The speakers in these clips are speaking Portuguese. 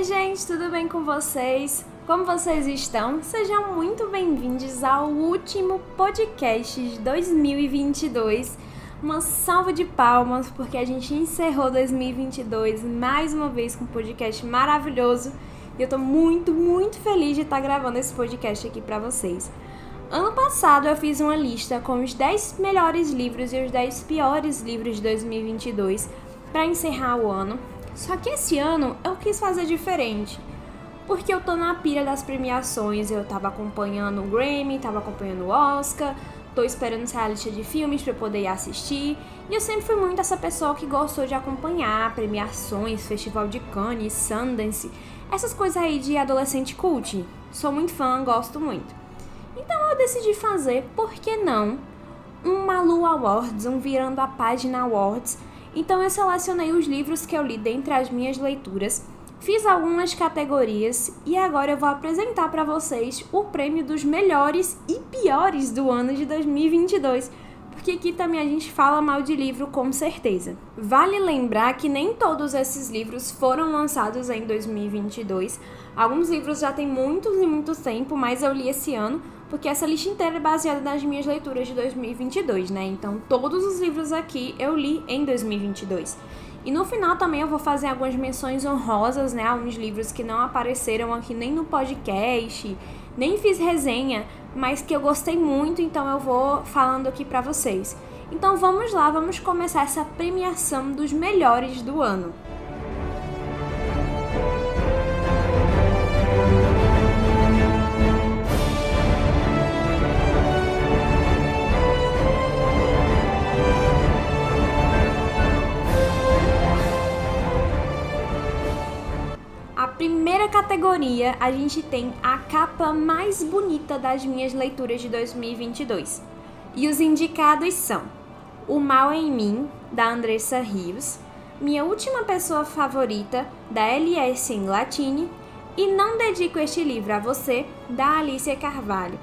Oi, gente, tudo bem com vocês? Como vocês estão? Sejam muito bem-vindos ao último podcast de 2022. Uma salva de palmas porque a gente encerrou 2022 mais uma vez com um podcast maravilhoso e eu tô muito, muito feliz de estar gravando esse podcast aqui para vocês. Ano passado eu fiz uma lista com os 10 melhores livros e os 10 piores livros de 2022 para encerrar o ano só que esse ano eu quis fazer diferente. Porque eu tô na pira das premiações, eu tava acompanhando o Grammy, tava acompanhando o Oscar, tô esperando sair a lista de filmes para poder ir assistir. E eu sempre fui muito essa pessoa que gostou de acompanhar premiações, Festival de Cannes, Sundance, essas coisas aí de adolescente cult. Sou muito fã, gosto muito. Então eu decidi fazer, por que não, um Malu Awards, um Virando a Página Awards, então eu selecionei os livros que eu li dentre as minhas leituras, fiz algumas categorias e agora eu vou apresentar para vocês o prêmio dos melhores e piores do ano de 2022 porque aqui também a gente fala mal de livro com certeza. Vale lembrar que nem todos esses livros foram lançados em 2022. Alguns livros já têm muitos e muito tempo, mas eu li esse ano, porque essa lista inteira é baseada nas minhas leituras de 2022, né? Então, todos os livros aqui eu li em 2022. E no final também eu vou fazer algumas menções honrosas, né? Alguns livros que não apareceram aqui nem no podcast, nem fiz resenha, mas que eu gostei muito, então eu vou falando aqui para vocês. Então vamos lá, vamos começar essa premiação dos melhores do ano. Categoria, a gente tem a capa mais bonita das minhas leituras de 2022. E os indicados são O Mal em Mim, da Andressa Rios, Minha Última Pessoa Favorita, da L.S. Latini, e Não Dedico Este Livro a Você, da Alicia Carvalho.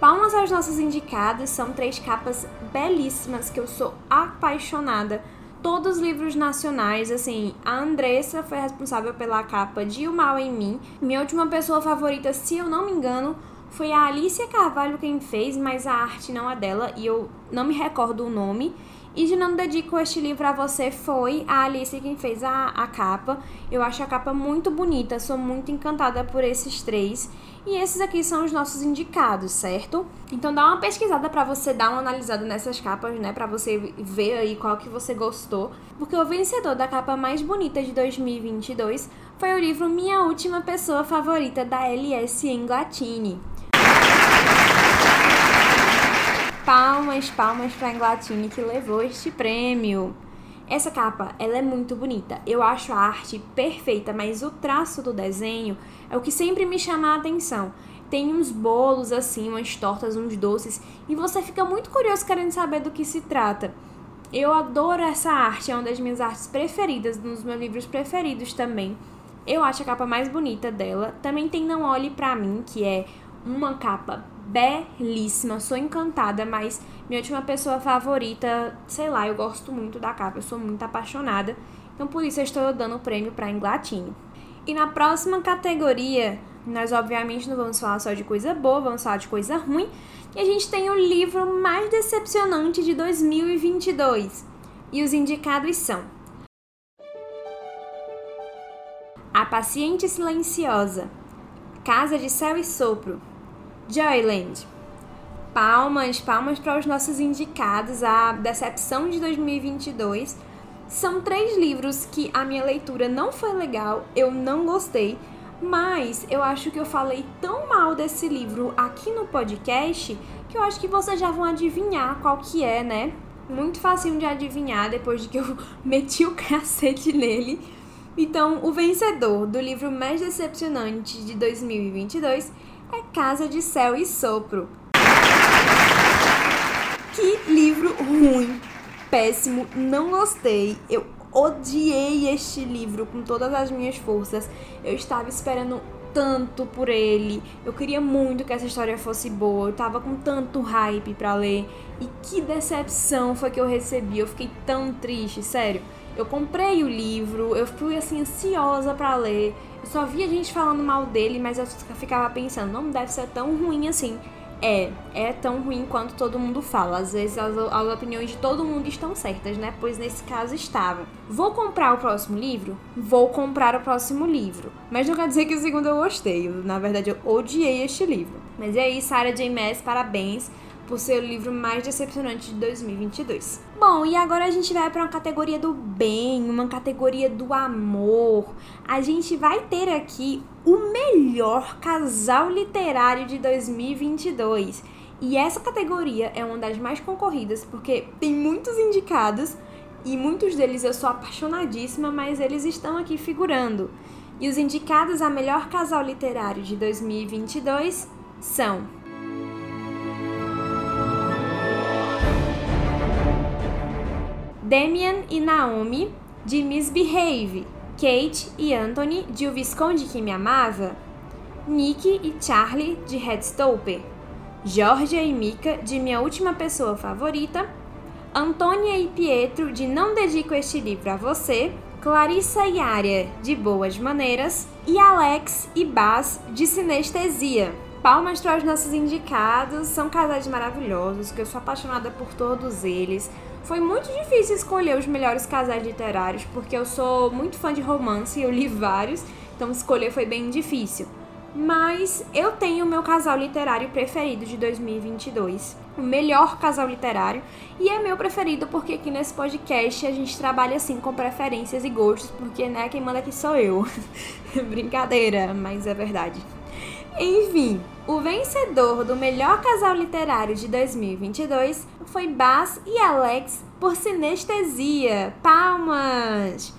Palmas aos nossos indicados, são três capas belíssimas que eu sou apaixonada todos os livros nacionais, assim, a Andressa foi responsável pela capa de O Mal em Mim. Minha última pessoa favorita, se eu não me engano, foi a Alicia Carvalho quem fez, mas a arte não é dela e eu não me recordo o nome. E de não dedico este livro a você foi a Alice quem fez a, a capa. Eu acho a capa muito bonita, sou muito encantada por esses três. E esses aqui são os nossos indicados, certo? Então dá uma pesquisada para você dar uma analisada nessas capas, né, para você ver aí qual que você gostou, porque o vencedor da capa mais bonita de 2022 foi o livro Minha Última Pessoa Favorita da LS Englatini. Palmas, palmas para Englatini que levou este prêmio. Essa capa, ela é muito bonita. Eu acho a arte perfeita, mas o traço do desenho é o que sempre me chama a atenção. Tem uns bolos assim, umas tortas, uns doces, e você fica muito curioso querendo saber do que se trata. Eu adoro essa arte, é uma das minhas artes preferidas, um dos meus livros preferidos também. Eu acho a capa mais bonita dela. Também tem Não Olhe Pra Mim, que é uma capa belíssima, sou encantada, mas minha última pessoa favorita, sei lá, eu gosto muito da capa, eu sou muito apaixonada. Então por isso eu estou dando o prêmio para Inglatinho. E na próxima categoria, nós obviamente não vamos falar só de coisa boa, vamos falar de coisa ruim. E a gente tem o livro mais decepcionante de 2022. E os indicados são A Paciente Silenciosa, Casa de Céu e Sopro, Joyland. Palmas, palmas para os nossos indicados à decepção de 2022. São três livros que a minha leitura não foi legal, eu não gostei, mas eu acho que eu falei tão mal desse livro aqui no podcast que eu acho que vocês já vão adivinhar qual que é, né? Muito facinho de adivinhar depois de que eu meti o cacete nele. Então, o vencedor do livro mais decepcionante de 2022 é Casa de Céu e Sopro. Que livro ruim, péssimo, não gostei. Eu odiei este livro com todas as minhas forças. Eu estava esperando tanto por ele. Eu queria muito que essa história fosse boa. Eu tava com tanto hype para ler. E que decepção foi que eu recebi. Eu fiquei tão triste, sério. Eu comprei o livro, eu fui assim ansiosa para ler. Eu só via gente falando mal dele, mas eu ficava pensando, não deve ser tão ruim assim. É, é tão ruim quanto todo mundo fala. Às vezes as, as, opiniões de todo mundo estão certas, né? Pois nesse caso estavam. Vou comprar o próximo livro? Vou comprar o próximo livro. Mas não quer dizer que o segundo eu gostei. Na verdade, eu odiei este livro. Mas e aí, Sarah J. Maas, parabéns por ser o livro mais decepcionante de 2022. Bom, e agora a gente vai para uma categoria do bem, uma categoria do amor. A gente vai ter aqui o melhor casal literário de 2022. E essa categoria é uma das mais concorridas porque tem muitos indicados e muitos deles eu sou apaixonadíssima, mas eles estão aqui figurando. E os indicados a melhor casal literário de 2022 são Damian e Naomi, de Misbehave, Kate e Anthony, de O Visconde que Me Amava, Nick e Charlie, de Headstopper, Georgia e Mika, de Minha Última Pessoa Favorita, Antônia e Pietro, de Não Dedico Este Livro a Você, Clarissa e Ária, de Boas Maneiras, e Alex e Baz, de Sinestesia. Palmas para os nossos indicados, são casais maravilhosos, que eu sou apaixonada por todos eles. Foi muito difícil escolher os melhores casais literários, porque eu sou muito fã de romance e eu li vários, então escolher foi bem difícil. Mas eu tenho o meu casal literário preferido de 2022, o melhor casal literário, e é meu preferido porque aqui nesse podcast a gente trabalha assim com preferências e gostos, porque né, quem manda aqui sou eu. Brincadeira, mas é verdade. Enfim, o vencedor do melhor casal literário de 2022 foi Bas e Alex por Sinestesia. Palmas!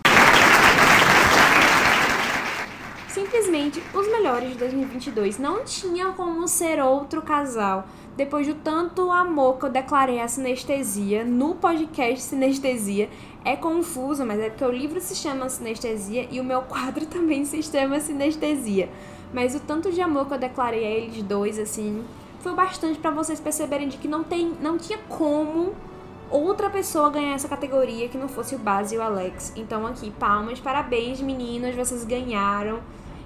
Simplesmente, os melhores de 2022 não tinham como ser outro casal. Depois do tanto amor que eu declarei a sinestesia no podcast Sinestesia, é confuso, mas é porque o livro se chama Sinestesia e o meu quadro também se chama Sinestesia. Mas o tanto de amor que eu declarei a eles dois, assim, foi bastante para vocês perceberem de que não, tem, não tinha como outra pessoa ganhar essa categoria que não fosse o Base e o Alex. Então aqui, palmas, parabéns meninas, vocês ganharam.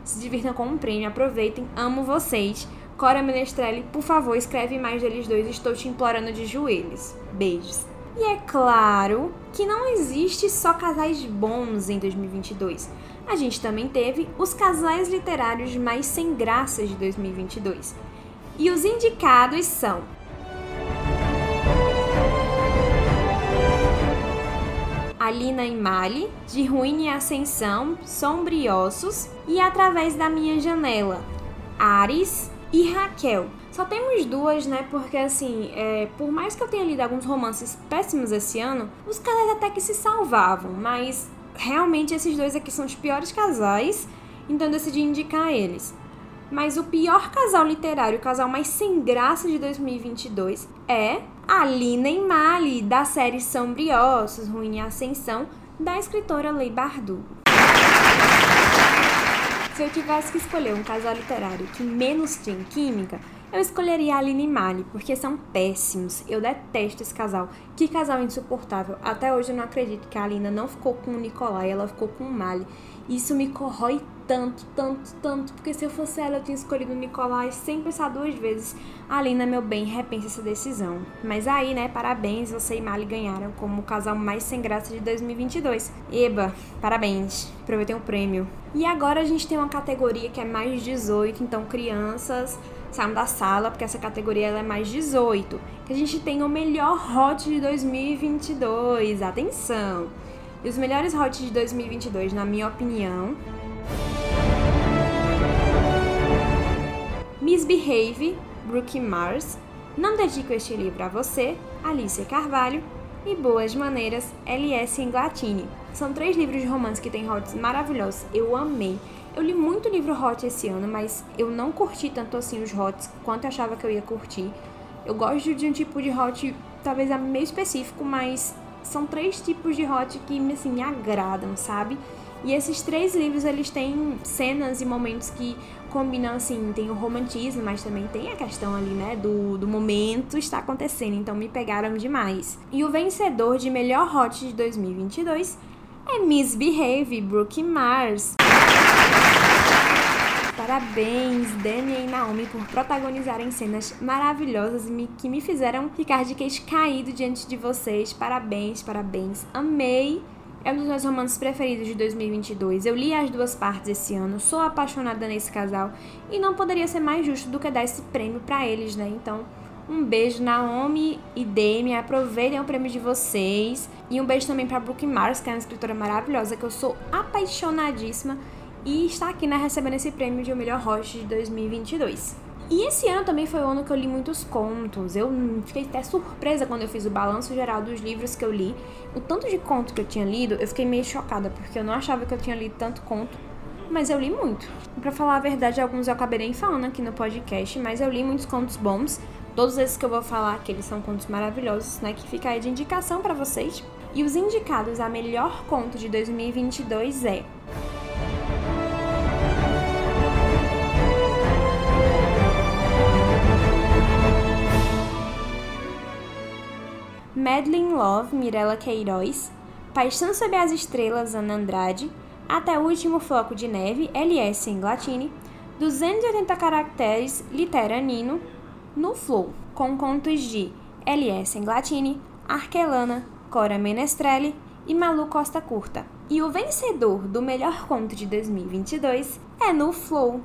Se divirtam com um prêmio, aproveitem, amo vocês. Cora Menestrelli, por favor, escreve mais deles dois, estou te implorando de joelhos. Beijos. E é claro que não existe só casais bons em 2022 a gente também teve os casais literários mais sem graças de 2022. E os indicados são Alina e Mali, de Ruína e Ascensão, Sombriossos e Através da Minha Janela, Ares e Raquel. Só temos duas, né? Porque assim, é, por mais que eu tenha lido alguns romances péssimos esse ano, os casais até que se salvavam, mas realmente esses dois aqui são os piores casais, então eu decidi indicar eles. Mas o pior casal literário, o casal mais sem graça de 2022 é Alina e Mali, da série Sombriossos, Ruim e Ascensão, da escritora Lei Bardugo. Se eu tivesse que escolher um casal literário que menos tem química, eu escolheria a Aline e Mali, porque são péssimos. Eu detesto esse casal. Que casal insuportável. Até hoje eu não acredito que a Alina não ficou com o Nicolai, ela ficou com o Mali. Isso me corrói tanto, tanto, tanto, porque se eu fosse ela, eu tinha escolhido o Nicolai sem pensar duas vezes. Alina, meu bem, repensa essa decisão. Mas aí, né, parabéns, você e Mali ganharam como o casal mais sem graça de 2022. Eba, parabéns, aproveitei o prêmio. E agora a gente tem uma categoria que é mais 18, então crianças saiam da sala, porque essa categoria ela é mais 18. Que a gente tem o melhor hot de 2022. Atenção! E os melhores hot de 2022, na minha opinião, Misbehave, Brooke Mars, Não Dedico Este Livro a Você, Alicia Carvalho e Boas Maneiras, L.S. Inglatini. São três livros de romance que têm hots maravilhosos. Eu amei. Eu li muito livro hot esse ano, mas eu não curti tanto assim os hots quanto eu achava que eu ia curtir. Eu gosto de um tipo de hot, talvez meio específico, mas são três tipos de hot que assim, me agradam, sabe? E esses três livros, eles têm cenas e momentos que combinam, assim, tem o romantismo, mas também tem a questão ali, né, do, do momento está acontecendo, então me pegaram demais. E o vencedor de melhor hot de 2022 é Misbehave, Brooke Mars. Parabéns, Dani e Naomi, por protagonizarem cenas maravilhosas que me fizeram ficar de queixo caído diante de vocês. Parabéns, parabéns. Amei. É um dos meus romances preferidos de 2022. Eu li as duas partes esse ano, sou apaixonada nesse casal e não poderia ser mais justo do que dar esse prêmio para eles, né? Então, um beijo, Naomi e Demi. Aproveitem o prêmio de vocês. E um beijo também para Brooke Mars, que é uma escritora maravilhosa, que eu sou apaixonadíssima e está aqui né, recebendo esse prêmio de o melhor host de 2022. E esse ano também foi o ano que eu li muitos contos. Eu fiquei até surpresa quando eu fiz o balanço geral dos livros que eu li. O tanto de conto que eu tinha lido, eu fiquei meio chocada, porque eu não achava que eu tinha lido tanto conto mas eu li muito. Para falar a verdade, alguns eu acabei nem falando aqui no podcast, mas eu li muitos contos bons. Todos esses que eu vou falar aqui, eles são contos maravilhosos, né? Que fica aí de indicação para vocês. E os indicados a melhor conto de 2022 é Madeline Love, Mirella Queiroz, Paixão sob as Estrelas, Ana Andrade, Até o Último Floco de Neve, L.S. Inglatini, 280 caracteres, Litera Nino, no Flow, com contos de L.S. Inglatini, Arquelana, Cora Menestrelli e Malu Costa Curta. E o vencedor do melhor conto de 2022 é No Flow.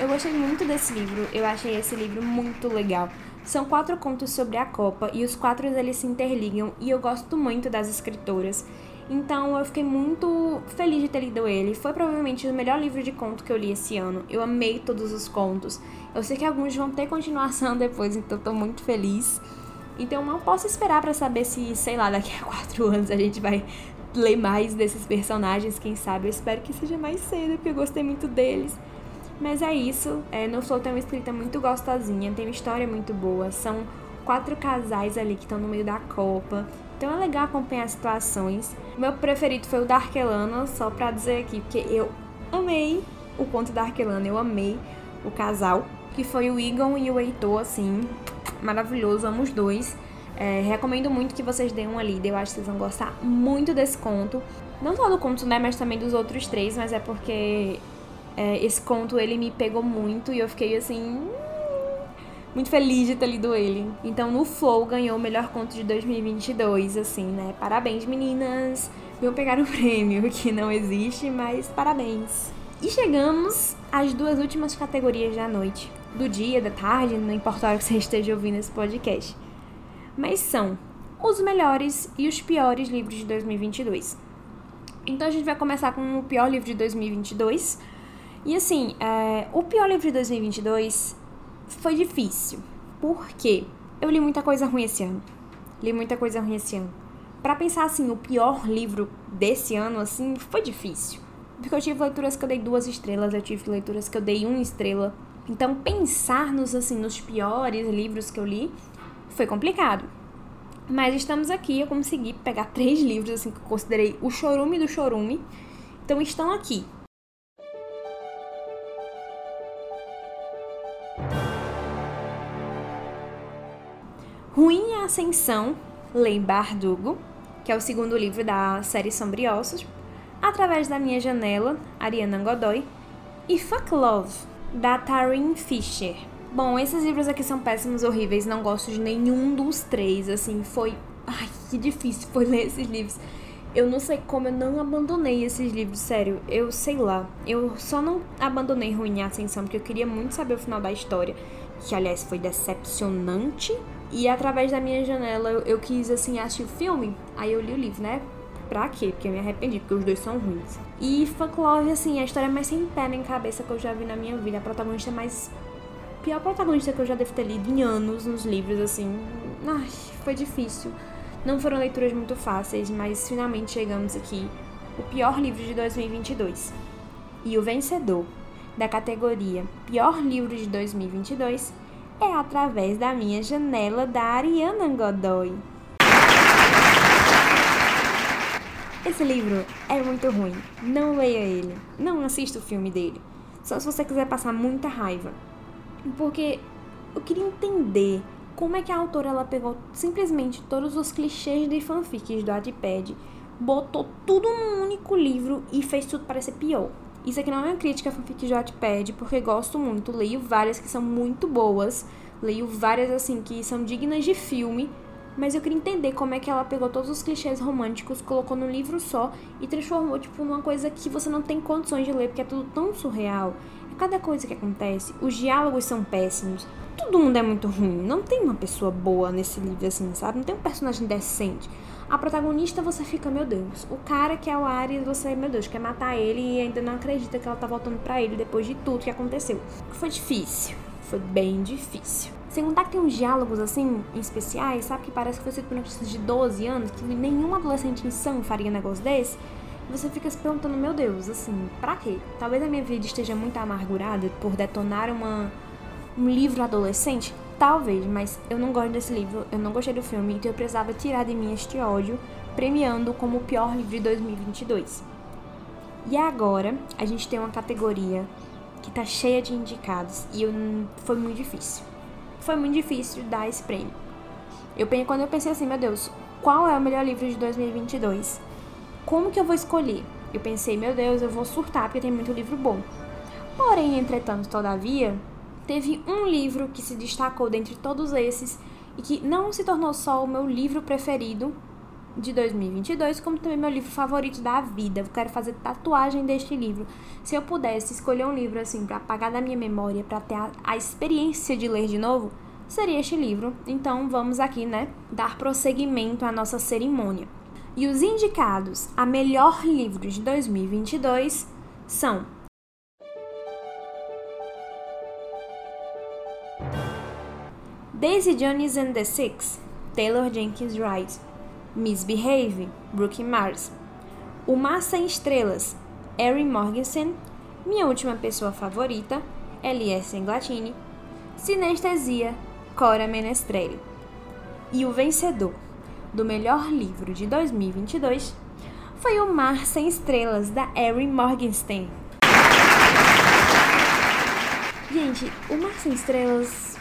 Eu gostei muito desse livro, eu achei esse livro muito legal. São quatro contos sobre a Copa e os quatro eles se interligam e eu gosto muito das escritoras. Então eu fiquei muito feliz de ter lido ele. Foi provavelmente o melhor livro de conto que eu li esse ano. Eu amei todos os contos. Eu sei que alguns vão ter continuação depois, então tô muito feliz. Então não posso esperar para saber se, sei lá, daqui a quatro anos a gente vai ler mais desses personagens, quem sabe. Eu espero que seja mais cedo, porque eu gostei muito deles. Mas é isso. É, no Flow tem uma escrita muito gostosinha, tem uma história muito boa. São quatro casais ali que estão no meio da Copa. Então é legal acompanhar as situações. Meu preferido foi o da Arquelana, só pra dizer aqui, porque eu amei o conto da Arquelana, eu amei o casal, que foi o Egon e o Heitor, assim, maravilhoso, amo os dois. É, recomendo muito que vocês deem uma lida, eu acho que vocês vão gostar muito desse conto. Não só do conto, né, mas também dos outros três, mas é porque é, esse conto ele me pegou muito e eu fiquei assim. Muito feliz de ter lido ele. Então, no Flow ganhou o melhor conto de 2022, assim, né? Parabéns, meninas! Vão pegar o prêmio, que não existe, mas parabéns! E chegamos às duas últimas categorias da noite. Do dia, da tarde, não importa a hora que você esteja ouvindo esse podcast. Mas são os melhores e os piores livros de 2022. Então a gente vai começar com o pior livro de 2022, e assim, é, o pior livro de 2022 foi difícil. Por quê? Eu li muita coisa ruim esse ano. Li muita coisa ruim esse ano. Para pensar assim, o pior livro desse ano, assim, foi difícil. Porque eu tive leituras que eu dei duas estrelas, eu tive leituras que eu dei uma estrela. Então, pensar nos, assim, nos piores livros que eu li foi complicado. Mas estamos aqui, eu consegui pegar três livros, assim, que eu considerei o chorume do chorume. Então, estão aqui. Ruim é a Ascensão, Lei Bardugo, que é o segundo livro da série Sombriossos, Através da Minha Janela, Ariana Godoy, e Fuck Love, da Taryn Fisher. Bom, esses livros aqui são péssimos, horríveis, não gosto de nenhum dos três, assim, foi... Ai, que difícil foi ler esses livros. Eu não sei como eu não abandonei esses livros, sério. Eu sei lá. Eu só não abandonei Ruim a Ascensão porque eu queria muito saber o final da história. Que, aliás, foi decepcionante e através da minha janela eu, eu quis, assim, assistir o filme. Aí eu li o livro, né? Pra quê? Porque eu me arrependi, porque os dois são ruins. E Funk Love, assim, é a história mais sem pé nem cabeça que eu já vi na minha vida. A protagonista mais. Pior protagonista que eu já devo ter lido em anos nos livros, assim. Ai, foi difícil. Não foram leituras muito fáceis, mas finalmente chegamos aqui. O pior livro de 2022. E o vencedor da categoria Pior Livro de 2022 é através da minha janela da Ariana Godoy. Esse livro é muito ruim. Não leia ele. Não assista o filme dele. Só se você quiser passar muita raiva. Porque eu queria entender como é que a autora ela pegou simplesmente todos os clichês de fanfics do Wattpad, botou tudo num único livro e fez tudo parecer pior. Isso aqui não é uma crítica a fanfics do Wattpad, porque gosto muito, leio várias que são muito boas, leio várias assim que são dignas de filme, mas eu queria entender como é que ela pegou todos os clichês românticos, colocou num livro só e transformou tipo numa coisa que você não tem condições de ler, porque é tudo tão surreal. Cada coisa que acontece, os diálogos são péssimos, todo mundo é muito ruim. Não tem uma pessoa boa nesse livro, assim, sabe? Não tem um personagem decente. A protagonista, você fica, meu Deus. O cara que é o Ares, você, meu Deus, quer matar ele e ainda não acredita que ela tá voltando para ele depois de tudo que aconteceu. Foi difícil. Foi bem difícil. Sem contar que tem uns diálogos, assim, especiais, sabe? Que parece que foi escrito por uma de 12 anos, que nenhum adolescente insano faria um negócio desse. Você fica se perguntando, meu Deus, assim, pra quê? Talvez a minha vida esteja muito amargurada por detonar uma um livro adolescente? Talvez, mas eu não gosto desse livro, eu não gostei do filme, então eu precisava tirar de mim este ódio, premiando como o pior livro de 2022. E agora, a gente tem uma categoria que tá cheia de indicados e eu, foi muito difícil. Foi muito difícil dar esse prêmio. Eu, quando eu pensei assim, meu Deus, qual é o melhor livro de 2022? Como que eu vou escolher? Eu pensei, meu Deus, eu vou surtar porque tem muito livro bom. Porém, entretanto, todavia, teve um livro que se destacou dentre todos esses e que não se tornou só o meu livro preferido de 2022, como também meu livro favorito da vida. Eu quero fazer tatuagem deste livro. Se eu pudesse escolher um livro assim para apagar da minha memória, para ter a, a, experiência de ler de novo, seria este livro. Então vamos aqui, né, dar prosseguimento à nossa cerimônia. E os indicados a melhor livro de 2022 são Daisy Jones and the Six, Taylor Jenkins Wright, Misbehave, Brooke Mars, O Mar Sem Estrelas, Erin Morgensen, Minha Última Pessoa Favorita, Elias Glatini, Sinestesia, Cora Menestrelli. E o vencedor do melhor livro de 2022 foi O Mar Sem Estrelas, da Erin Morgenstern. Gente, O Mar Sem Estrelas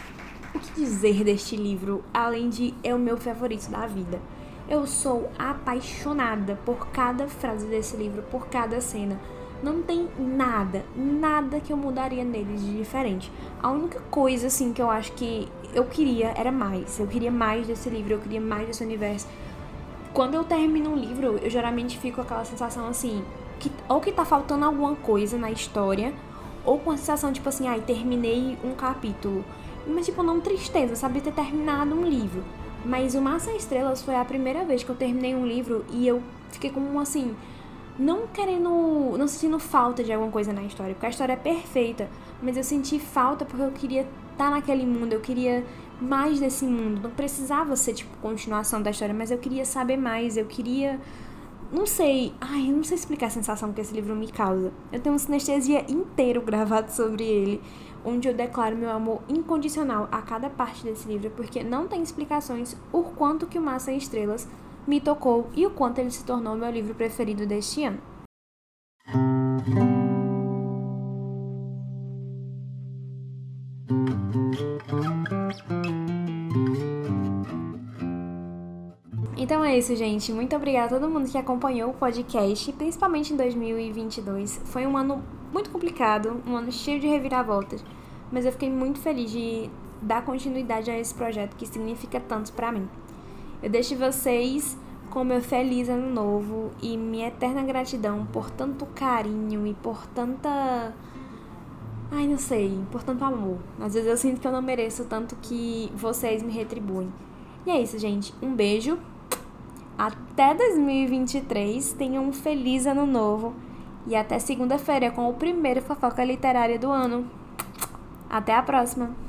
o que dizer deste livro, além de é o meu favorito da vida? Eu sou apaixonada por cada frase desse livro, por cada cena. Não tem nada, nada que eu mudaria nele de diferente. A única coisa, assim, que eu acho que eu queria era mais. Eu queria mais desse livro, eu queria mais desse universo. Quando eu termino um livro, eu geralmente fico com aquela sensação assim, que, ou que tá faltando alguma coisa na história, ou com a sensação, tipo assim, ai, terminei um capítulo mas, tipo, não tristeza, sabe? Ter terminado um livro. Mas o Massa Estrelas foi a primeira vez que eu terminei um livro e eu fiquei como assim. Não querendo. Não sentindo falta de alguma coisa na história, porque a história é perfeita. Mas eu senti falta porque eu queria estar tá naquele mundo, eu queria mais desse mundo. Não precisava ser, tipo, continuação da história, mas eu queria saber mais, eu queria. Não sei. Ai, eu não sei explicar a sensação que esse livro me causa. Eu tenho um sinestesia inteiro gravado sobre ele onde eu declaro meu amor incondicional a cada parte desse livro, porque não tem explicações o quanto que o Massa em Estrelas me tocou e o quanto ele se tornou meu livro preferido deste ano. Então é isso, gente. Muito obrigada a todo mundo que acompanhou o podcast, principalmente em 2022. Foi um ano muito complicado, um ano cheio de reviravoltas, mas eu fiquei muito feliz de dar continuidade a esse projeto que significa tanto para mim. Eu deixo vocês com meu feliz ano novo e minha eterna gratidão por tanto carinho e por tanta. Ai, não sei, por tanto amor. Às vezes eu sinto que eu não mereço tanto que vocês me retribuem. E é isso, gente. Um beijo. Até 2023. Tenham um feliz ano novo e até segunda-feira com o primeiro fofoca literária do ano. Até a próxima!